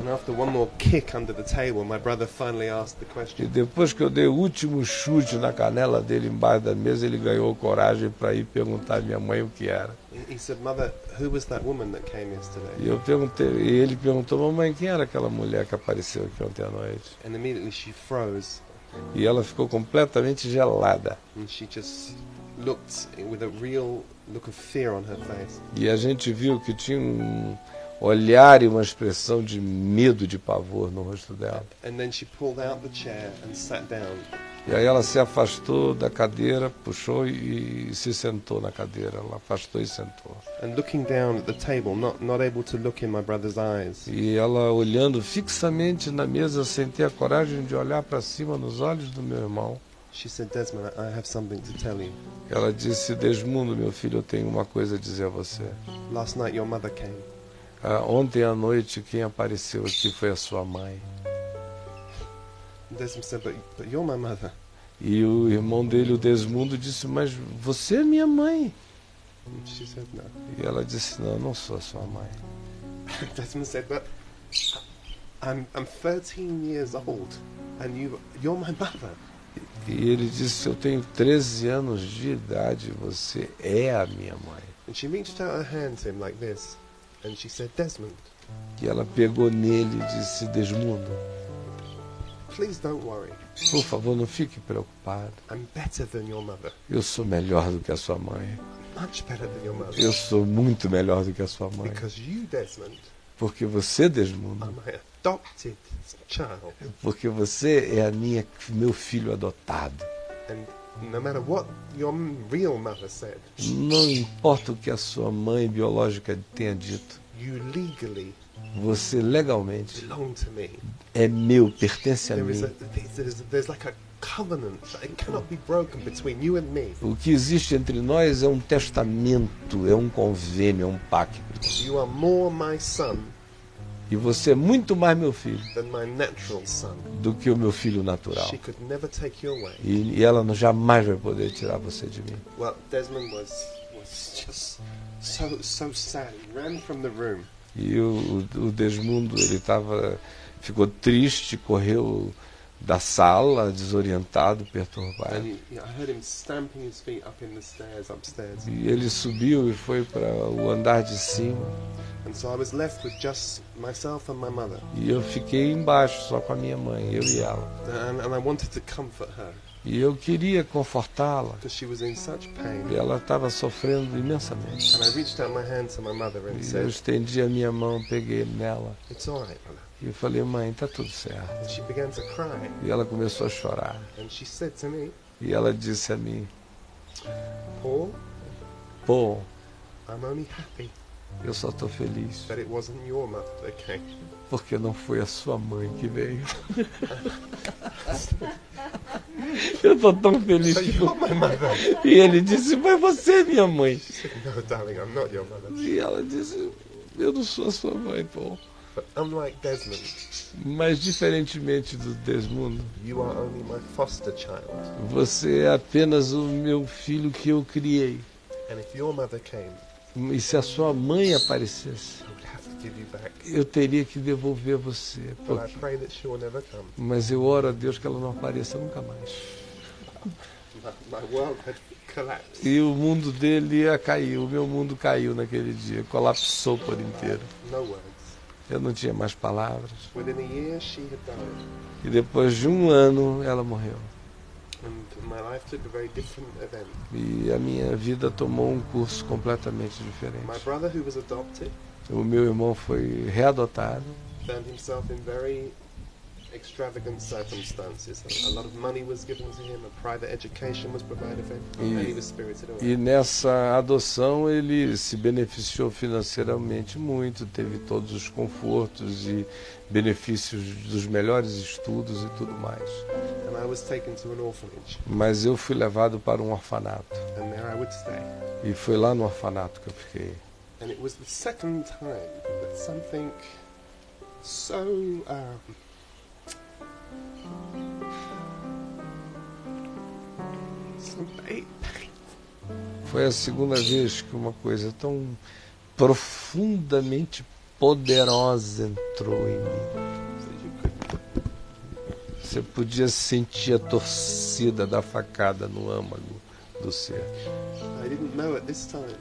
E depois que eu dei o último chute na canela dele embaixo da mesa, ele ganhou coragem para ir perguntar à minha mãe o que era. E eu perguntei, e ele perguntou, mamãe, quem era aquela mulher que apareceu aqui ontem à noite? And immediately she froze E ela ficou completamente gelada. and she just looked with a real look of fear on her face. E a gente viu que tinha um olhar e uma expressão de medo, de pavor no rosto dela. And then she pulled out the chair and sat down. E aí ela se afastou da cadeira, puxou e, e se sentou na cadeira. Ela afastou e sentou. And looking down at the table, not, not able to look in my brother's eyes, E ela olhando fixamente na mesa, sem ter a coragem de olhar para cima nos olhos do meu irmão. She said, Desmond, I have something to tell you. Ela disse: Desmundo, meu filho, eu tenho uma coisa a dizer a você. Last night your mother came. Ah, ontem à noite, quem apareceu aqui foi a sua mãe. Desmond said, but, but you're my mother. E o irmão dele, o Desmundo, disse: Mas você é minha mãe. She said, no. E ela disse: Não, eu não sou a sua mãe. Desmond said, but I'm, I'm 13 years old and you, you're my mother. E ele disse: Eu tenho 13 anos de idade, você é a minha mãe. And she reached out her hand to him like this and she said, Desmond, E ela pegou nele e disse: Desmundo, please don't worry. por favor, não fique preocupado. I'm better than your mother. Eu sou melhor do que a sua mãe. Much better than your mother. Eu sou muito melhor do que a sua mãe. Because you, Desmond, Porque você, are Desmundo, my adopted child. porque você é a minha, meu filho adotado. And no matter what your real mother said, Não importa o que a sua mãe biológica tenha dito, you legally você legalmente belong to me. é meu, pertence a There mim. a, there's, there's like a covenant that it cannot be broken between you and me. O que existe entre nós é um testamento, é um convênio, é um pacto. You are more my son E você é muito mais meu filho than my natural son. do que o meu filho natural. E, e ela não jamais vai poder tirar você de mim. Well, Desmond was was just so so sad. He ran from the room. E o, o, Desmundo, ele estava, ficou triste, correu da sala, desorientado, perturbado. he, I heard him stamping his feet up in the stairs upstairs. E ele subiu e foi para o andar de cima. And so I was left with just myself and my mother. E eu fiquei embaixo, só com a minha mãe, eu e ela. And, and I wanted to comfort her E eu queria confortá-la. because she was in such pain. E ela estava sofrendo imensamente. And I reached out my hand to my mother and E eu estendi a minha mão, peguei nela. It's all right. E eu falei, mãe, tá tudo certo. And she began to cry. E ela começou a chorar. And she said to me, E ela disse a mim, Paul, pô, I'm only happy eu só estou feliz. that it wasn't your mother that came. Porque não foi a sua mãe que veio. Eu tô tão feliz. Mother. E ele disse, mas você é minha mãe. Said, No, darling, I'm not your mother. E ela disse, eu não sou a sua mãe, pô. Unlike Desmond, Mas diferentemente do Desmundo, you are only my foster child. você é apenas o meu filho que eu criei. And if your mother came, E se a sua mãe aparecesse, eu teria que devolver você. Porque-. Mas eu oro a Deus que ela não apareça nunca mais. E o mundo dele ia cair, o meu mundo caiu naquele dia, colapsou por inteiro. Eu não tinha mais palavras. Within a year, she had died. E depois de um ano, ela morreu. And my life took a very different event. E a minha vida tomou um curso completamente My diferente. brother, who was adopted, O meu irmão foi readotado. found himself in very extravagant circumstances. A lot of money was given to him, a private education was provided for him, E- and he was spirited away. E nessa adoção ele se beneficiou financeiramente muito, teve todos os confortos e benefícios dos melhores estudos e tudo mais. And I was taken to an orphanage, Mas eu fui levado para um orfanato. and there I would stay. E foi lá no orfanato que eu fiquei. And it was the second time that something so um, Foi a segunda vez que uma coisa tão profundamente poderosa entrou em mim. Você podia sentir a torcida da facada no âmago do ser. I didn't know at this time,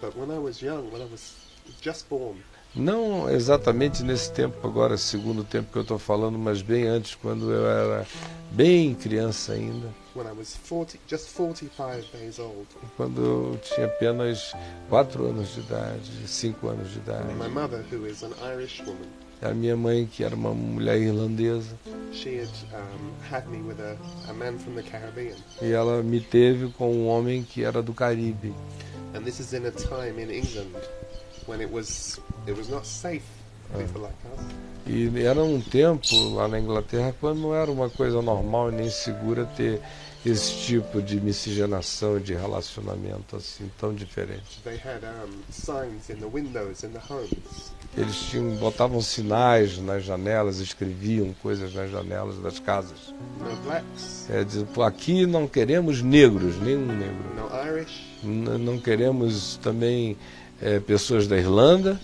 but when I was young, when I was just born, Não exatamente nesse tempo agora, segundo tempo que eu estou falando, mas bem antes, quando eu era bem criança ainda, when I was 40, just 45 days old, quando eu tinha apenas quatro anos de idade, cinco anos de idade. my mother, who is an Irish woman, A minha mãe, que era uma mulher irlandesa, she had um, had me with a, a man from the Caribbean. e ela me teve com um homem que era do Caribe. And this is in a time in England when it was it was not safe for people like us. E era um tempo lá na Inglaterra quando não era uma coisa normal e nem segura ter esse tipo de miscigenação de relacionamento assim tão diferente. They had signs in the windows in the homes. Eles tinham, botavam sinais nas janelas, escreviam coisas nas janelas das casas. É, diz, "Pô, aqui não queremos negros, nenhum negro. no Irish, N- não queremos também é, pessoas da Irlanda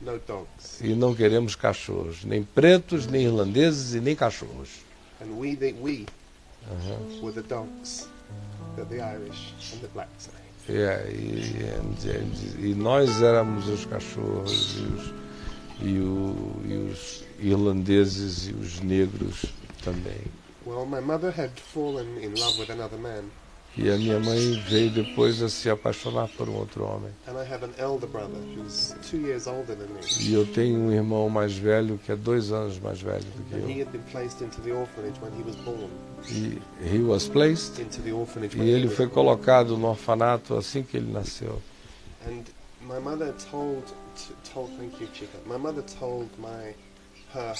no dogs. e não queremos cachorros, nem pretos, nem irlandeses e nem cachorros. And we we Aham. were the dogs that the Irish and the blacks ate. É, e, e- e nós éramos os cachorros e os, e o- e os irlandeses e os negros também. Well, my mother had fallen in love with another man, E a minha mãe veio depois a se apaixonar por um outro homem. E eu tenho um irmão mais velho que é dois anos mais velho do que eu. E he was placed e ele foi colocado no orfanato assim que ele nasceu. And my mother told, told, thank you, Chica. My mother told my her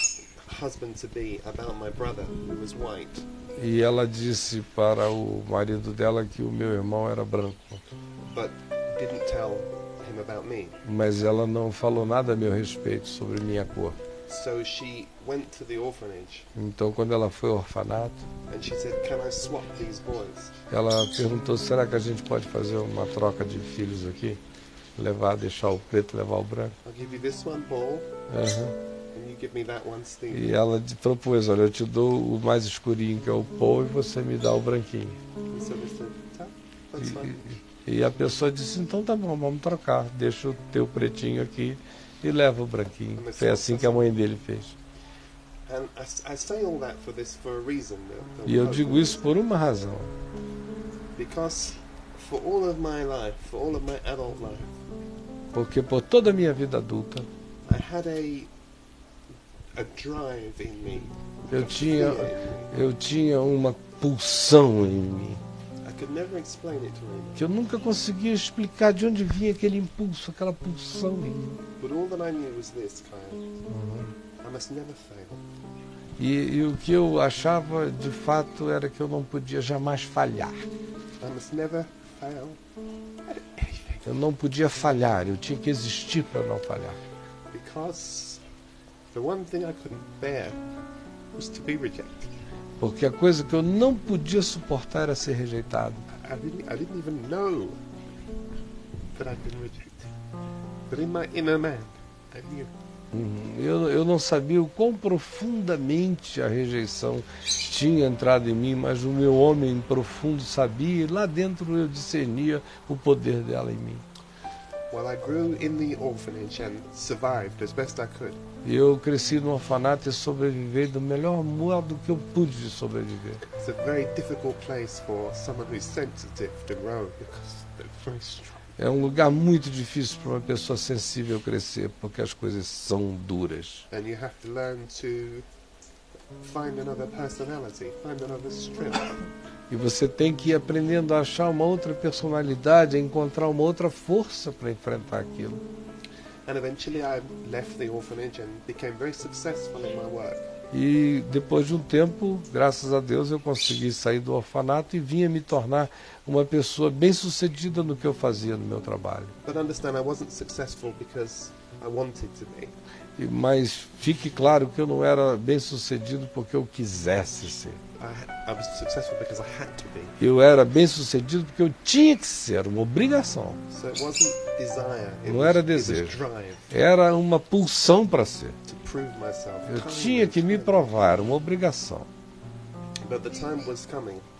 husband to be about my brother who was white, E ela disse para o marido dela que o meu irmão era branco. but didn't tell him about me. Mas ela não falou nada a meu respeito sobre minha cor. So she went to the orphanage Então, quando ela foi ao orfanato, and she said, "Can I swap these boys?" ela perguntou: será que a gente pode fazer uma troca de filhos aqui? Levar, deixar o preto, levar o branco? I'll give you this one, Paul, Aham. and E ela propôs: olha, eu te dou o mais escurinho, que é o Paul, e você me dá o branquinho. "Tá. E, e a pessoa disse: então tá bom, vamos trocar. Deixa o teu pretinho aqui e leva o branquinho. Foi assim que a mãe dele fez. E eu digo isso por uma razão. Porque por toda a minha vida adulta, I had a a drive in me. Eu tinha, eu tinha uma pulsão em mim. Que eu nunca conseguia explicar de onde vinha aquele impulso, aquela pulsão em mim. E, e o que eu achava de fato era que eu não podia jamais falhar. Eu não podia falhar, eu tinha que existir para não falhar. Because Porque a coisa que eu não podia suportar era ser rejeitado. I didn't, I didn't even know that I'd been rejected. But in my inner man, I knew. Uhum. Eu, eu não sabia o quão profundamente a rejeição tinha entrado em mim, mas o meu homem profundo sabia, e lá dentro eu discernia o poder dela em mim. Well, I grew in the orphanage and survived as best I could. Eu cresci no orfanato e sobrevivei do melhor modo que eu pude sobreviver. It's a very difficult place for someone who's sensitive to grow because they're very strong. É um lugar muito difícil para uma pessoa sensível crescer, porque as coisas são duras. And you have to learn to find another personality, find another strength. E você tem que ir aprendendo a achar uma outra personalidade, a encontrar uma outra força para enfrentar aquilo. And eventually I left the orphanage and became very successful in my work. E depois de um tempo, graças a Deus, eu consegui sair do orfanato e vinha me tornar uma pessoa bem-sucedida no que eu fazia no meu trabalho. But understand, I wasn't successful because I wanted to be. Mas fique claro que eu não era bem-sucedido porque eu quisesse ser. Eu era bem sucedido porque eu tinha que ser, uma obrigação. Não era desejo. Era uma pulsão para ser. Eu tinha que me provar, uma obrigação.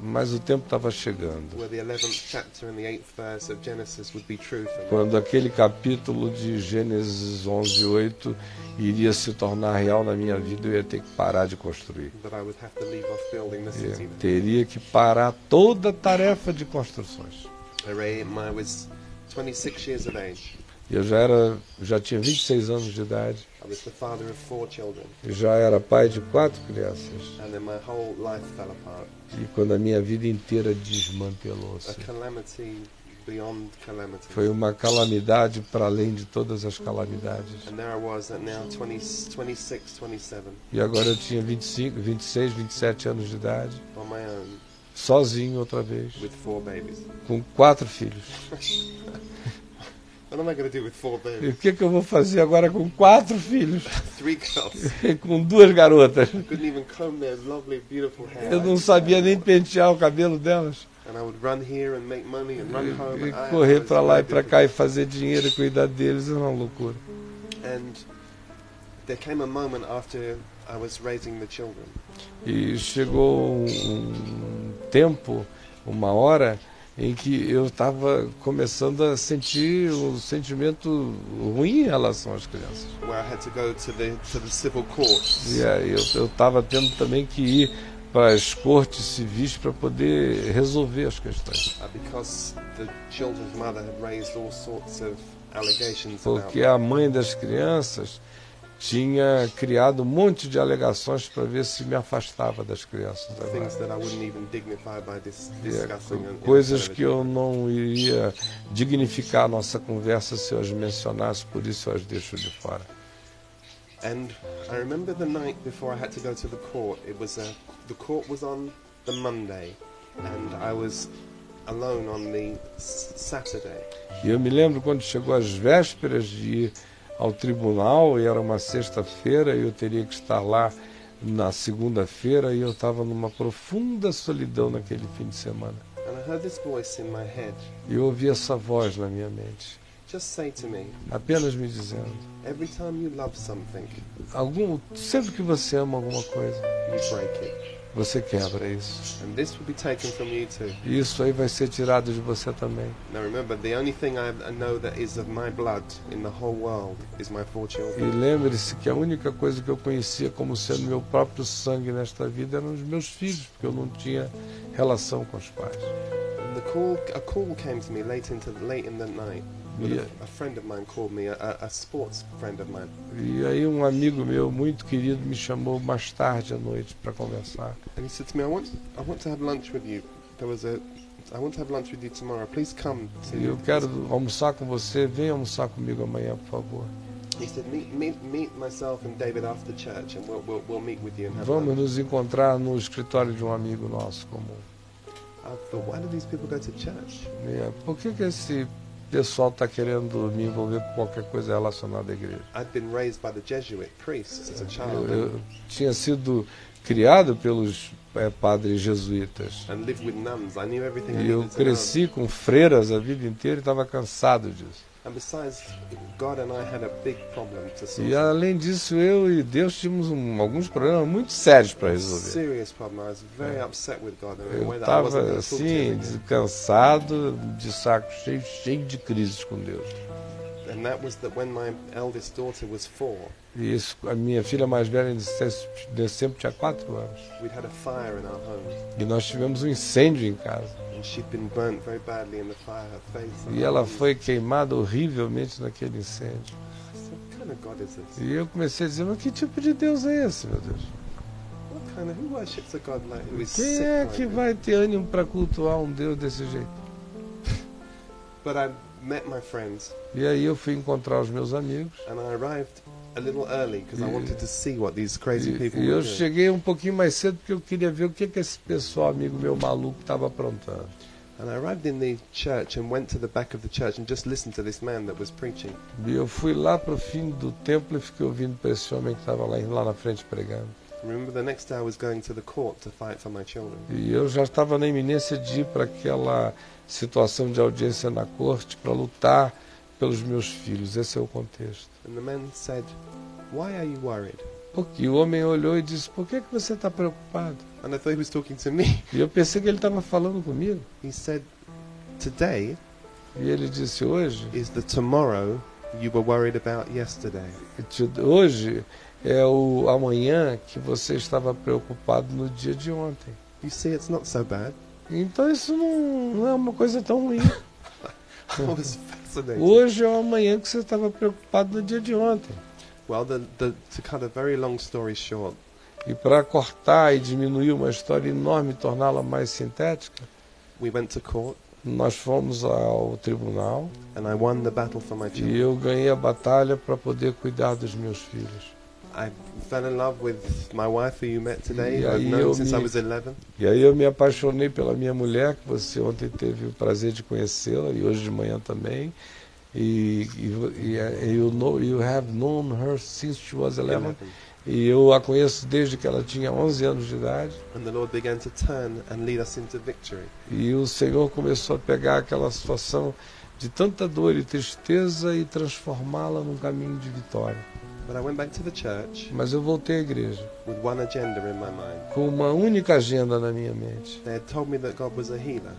Mas o tempo estava chegando. where the 11th chapter and the 8th verse of Genesis would be true for me. Quando aquele capítulo de Gênesis 11, 8 iria se tornar real na minha vida, eu ia ter que parar de construir. Eu teria que parar toda a tarefa de construções. I re- I was 26 years of age. Eu já era, já tinha 26 anos de idade, I was the father of four children. eu já era pai de quatro crianças. And then my whole life fell apart. E quando a minha vida inteira desmantelou-se, A calamity beyond calamity. foi uma calamidade para além de todas as calamidades. And there I was at now 20, 26, 27, E agora eu tinha 25, 26, 27 anos de idade, on my own, sozinho outra vez, with four babies. com quatro filhos. What am I going to do with four E babies? o que, que eu vou fazer agora com quatro filhos? Three girls. Com duas garotas? Lovely. Eu não sabia nem pentear o cabelo delas. And I would run here and make money and run home. E, e correr para lá e para cá e fazer dinheiro e cuidar deles era uma loucura. And there came a moment after I was raising the children E chegou um tempo, uma hora, em que eu estava começando a sentir um sentimento ruim em relação às crianças. to to the to the. E aí eu estava tendo também que ir para as cortes civis para poder resolver as questões. Uh, Porque a mãe das crianças tinha criado um monte de alegações para ver se me afastava das crianças. E é coisas que eu não iria dignificar a nossa conversa se eu as mencionasse, por isso eu as deixo de fora. And I remember the night before I had to go to the court. It was a, the court was on the Monday, and I was alone on the Saturday. E eu me lembro quando chegou as vésperas de ir ao tribunal, e era uma sexta-feira, e eu teria que estar lá na segunda-feira, e eu estava numa profunda solidão naquele fim de semana. And I heard this voice in my head E eu ouvi essa voz na minha mente, just say to me, apenas me dizendo: every time you love something, algum, sempre que você ama alguma coisa, you break it. Você quebra isso. And this will be taken from you too. E isso aí vai ser tirado de você também. Now remember, the only thing I know that is of my blood in the whole world is my four E children. lembre-se que a única coisa que eu conhecia como sendo meu próprio sangue nesta vida eram os meus filhos, porque eu não tinha relação com os pais. And the call, a call came to me late into late in the night. With Yeah. a, a friend of mine called me, a, a, a sports friend of mine, E aí um amigo meu muito querido me chamou mais tarde à noite para conversar. and he said to me, "I want, I want to have lunch with you. There was a, I want to have lunch with you tomorrow. Please come to." Eu quero almoçar com você, vem almoçar comigo amanhã, por favor. He said, "Meet, meet, meet myself and David after church, and we'll, we'll, we'll meet with you and have Vamos lunch." nos encontrar no escritório de um amigo nosso comum. I thought, why do these people go to church? E, por que, que esse pessoal está querendo me envolver com qualquer coisa relacionada à igreja? I'd been raised by the Jesuit priests as a Eu, child eu tinha sido criado pelos eh, padres jesuítas. and lived with nuns. I knew everything I E eu cresci com freiras a vida inteira e estava cansado disso. And besides, God and I had a big problem to solve. E além disso, eu e Deus tínhamos um- alguns problemas muito sérios para resolver. Serious problem. I was very upset with God in a Eu estava assim, cansado, de saco cheio, cheio de crises com Deus. And that was that when my eldest daughter was four, E isso, a minha filha mais velha nesse tempo tinha quatro anos. we'd had a fire in our home, E nós tivemos um incêndio em casa. E ela foi queimada horrivelmente naquele incêndio. E eu comecei a dizer, mas que tipo de Deus é esse, meu Deus? Quem é que vai ter ânimo para cultuar um Deus desse jeito? But I met my friends, E aí eu fui encontrar os meus amigos. and I arrived a little early because I Yeah. wanted to see what these crazy people were eu cheguei um pouquinho mais cedo porque eu queria ver o que, que esse pessoal, amigo meu maluco, estava aprontando. And I arrived in the church and went to the back of the church and just listened to this man that was preaching. E eu fui lá para o fim do templo e fiquei ouvindo para esse homem que estava lá, lá na frente pregando. Remember, the next day I was going to the court to fight for my children. E eu já estava na iminência de ir para aquela situação de audiência na corte para lutar pelos meus filhos. Esse é o contexto. And the man said, Why are you worried? Porque o homem olhou e disse: Por que, que você está preocupado? And I thought he was talking to me. E eu pensei que ele estava falando comigo. He said, Today E ele disse: Hoje, is the tomorrow you were worried about yesterday. hoje é o amanhã que você estava preocupado no dia de ontem. You see, it's not so bad. Então isso não, não é uma coisa tão ruim. I was Hoje é o amanhã que você estava preocupado no dia de ontem. Well, the, the, to cut a very long story short, E para cortar e diminuir uma história enorme e torná-la mais sintética, we went to court nós fomos ao tribunal and I won the battle for my e children. eu ganhei a batalha para poder cuidar dos meus filhos. I fell in love with my wife who you met today, I've known since I me- was 11. E aí eu me apaixonei pela minha mulher, que você ontem teve o prazer de conhecê-la e hoje de manhã também. E, e, e you, know, you have known her since she was 11. 11. E eu a conheço desde que ela tinha 11 anos de idade. E o Senhor começou a pegar aquela situação de tanta dor e tristeza e transformá-la num caminho de vitória. But I went back to the church Mas eu voltei à igreja with one agenda in my mind. com uma única agenda na minha mente. They had told me that God was a healer,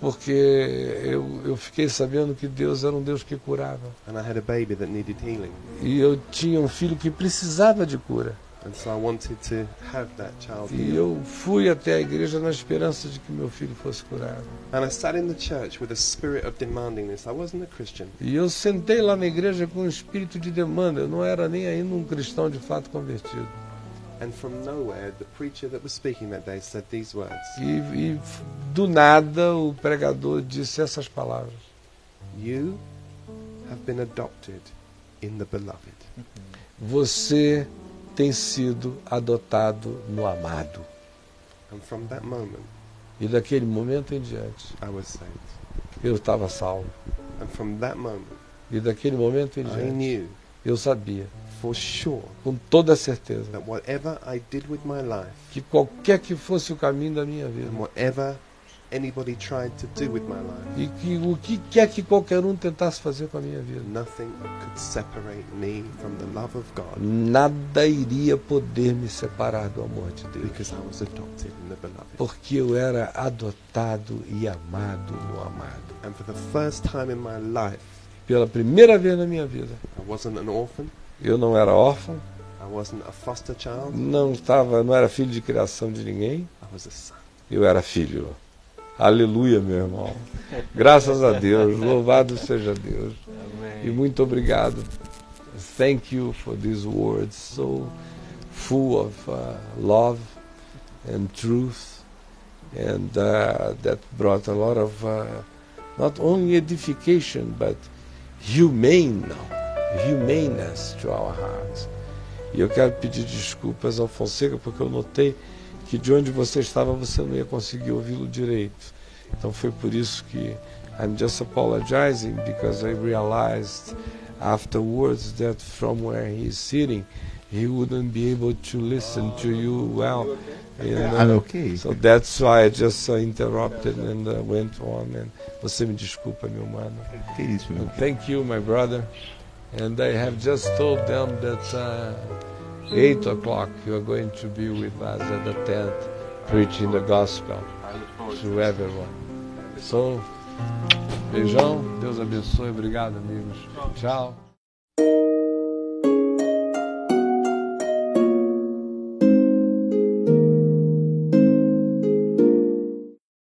Porque eu, eu fiquei sabendo que Deus era um Deus que curava. and I had a baby that needed healing. E eu tinha um filho que precisava de cura. And so I wanted to have that child E eu fui até a igreja na esperança de que meu filho fosse curado. And I sat in the church with a spirit of demanding this. I wasn't a Christian. E eu sentei lá na igreja com um espírito de demanda. Eu não era nem ainda um cristão de fato convertido. And from nowhere, the preacher that was speaking that day said these words E, e do nada o pregador disse essas palavras: You have been adopted in the beloved. Você tem sido adotado no amado. And from that moment, E daquele momento em diante, I was saved. eu estava salvo. And from that moment, E daquele momento em I diante, knew eu sabia, for sure com toda certeza, that whatever I did with my life que qualquer que fosse o caminho da minha vida, anybody tried to do with my life, e que o que quer que qualquer um tentasse fazer com a minha vida, nothing could separate me from the love of God nada iria poder me separar do amor de Deus. because I was adopted in the beloved. Porque eu era adotado e amado no amado. And for the first time in my life, Pela primeira vez na minha vida, I wasn't an orphan, eu não era órfão, I wasn't a foster child, não estava, não era filho de criação de ninguém, I was a son. eu era filho. Aleluia, meu irmão. Graças a Deus, louvado seja Deus. E muito obrigado. Thank you for these words so full of uh, love and truth, and uh, that brought a lot of uh, not only edification but humane, humaneness to our hearts. E eu quero pedir desculpas ao Fonseca porque eu notei que de onde você estava você não ia conseguir ouvi-lo direito. Então foi por isso que I'm just apologizing because I realized afterwards that from where he's sitting he wouldn't be able to listen to you well. And, uh, I'm okay. So that's why I just uh, interrupted and uh, went on. And você me desculpa, meu mano. Que isso, meu. And thank you, my brother. And I have just told them that uh, 8 o'clock you are going to be with us at the tent preaching the gospel to everyone. So, beijão, Deus abençoe, obrigado, amigos. Tchau.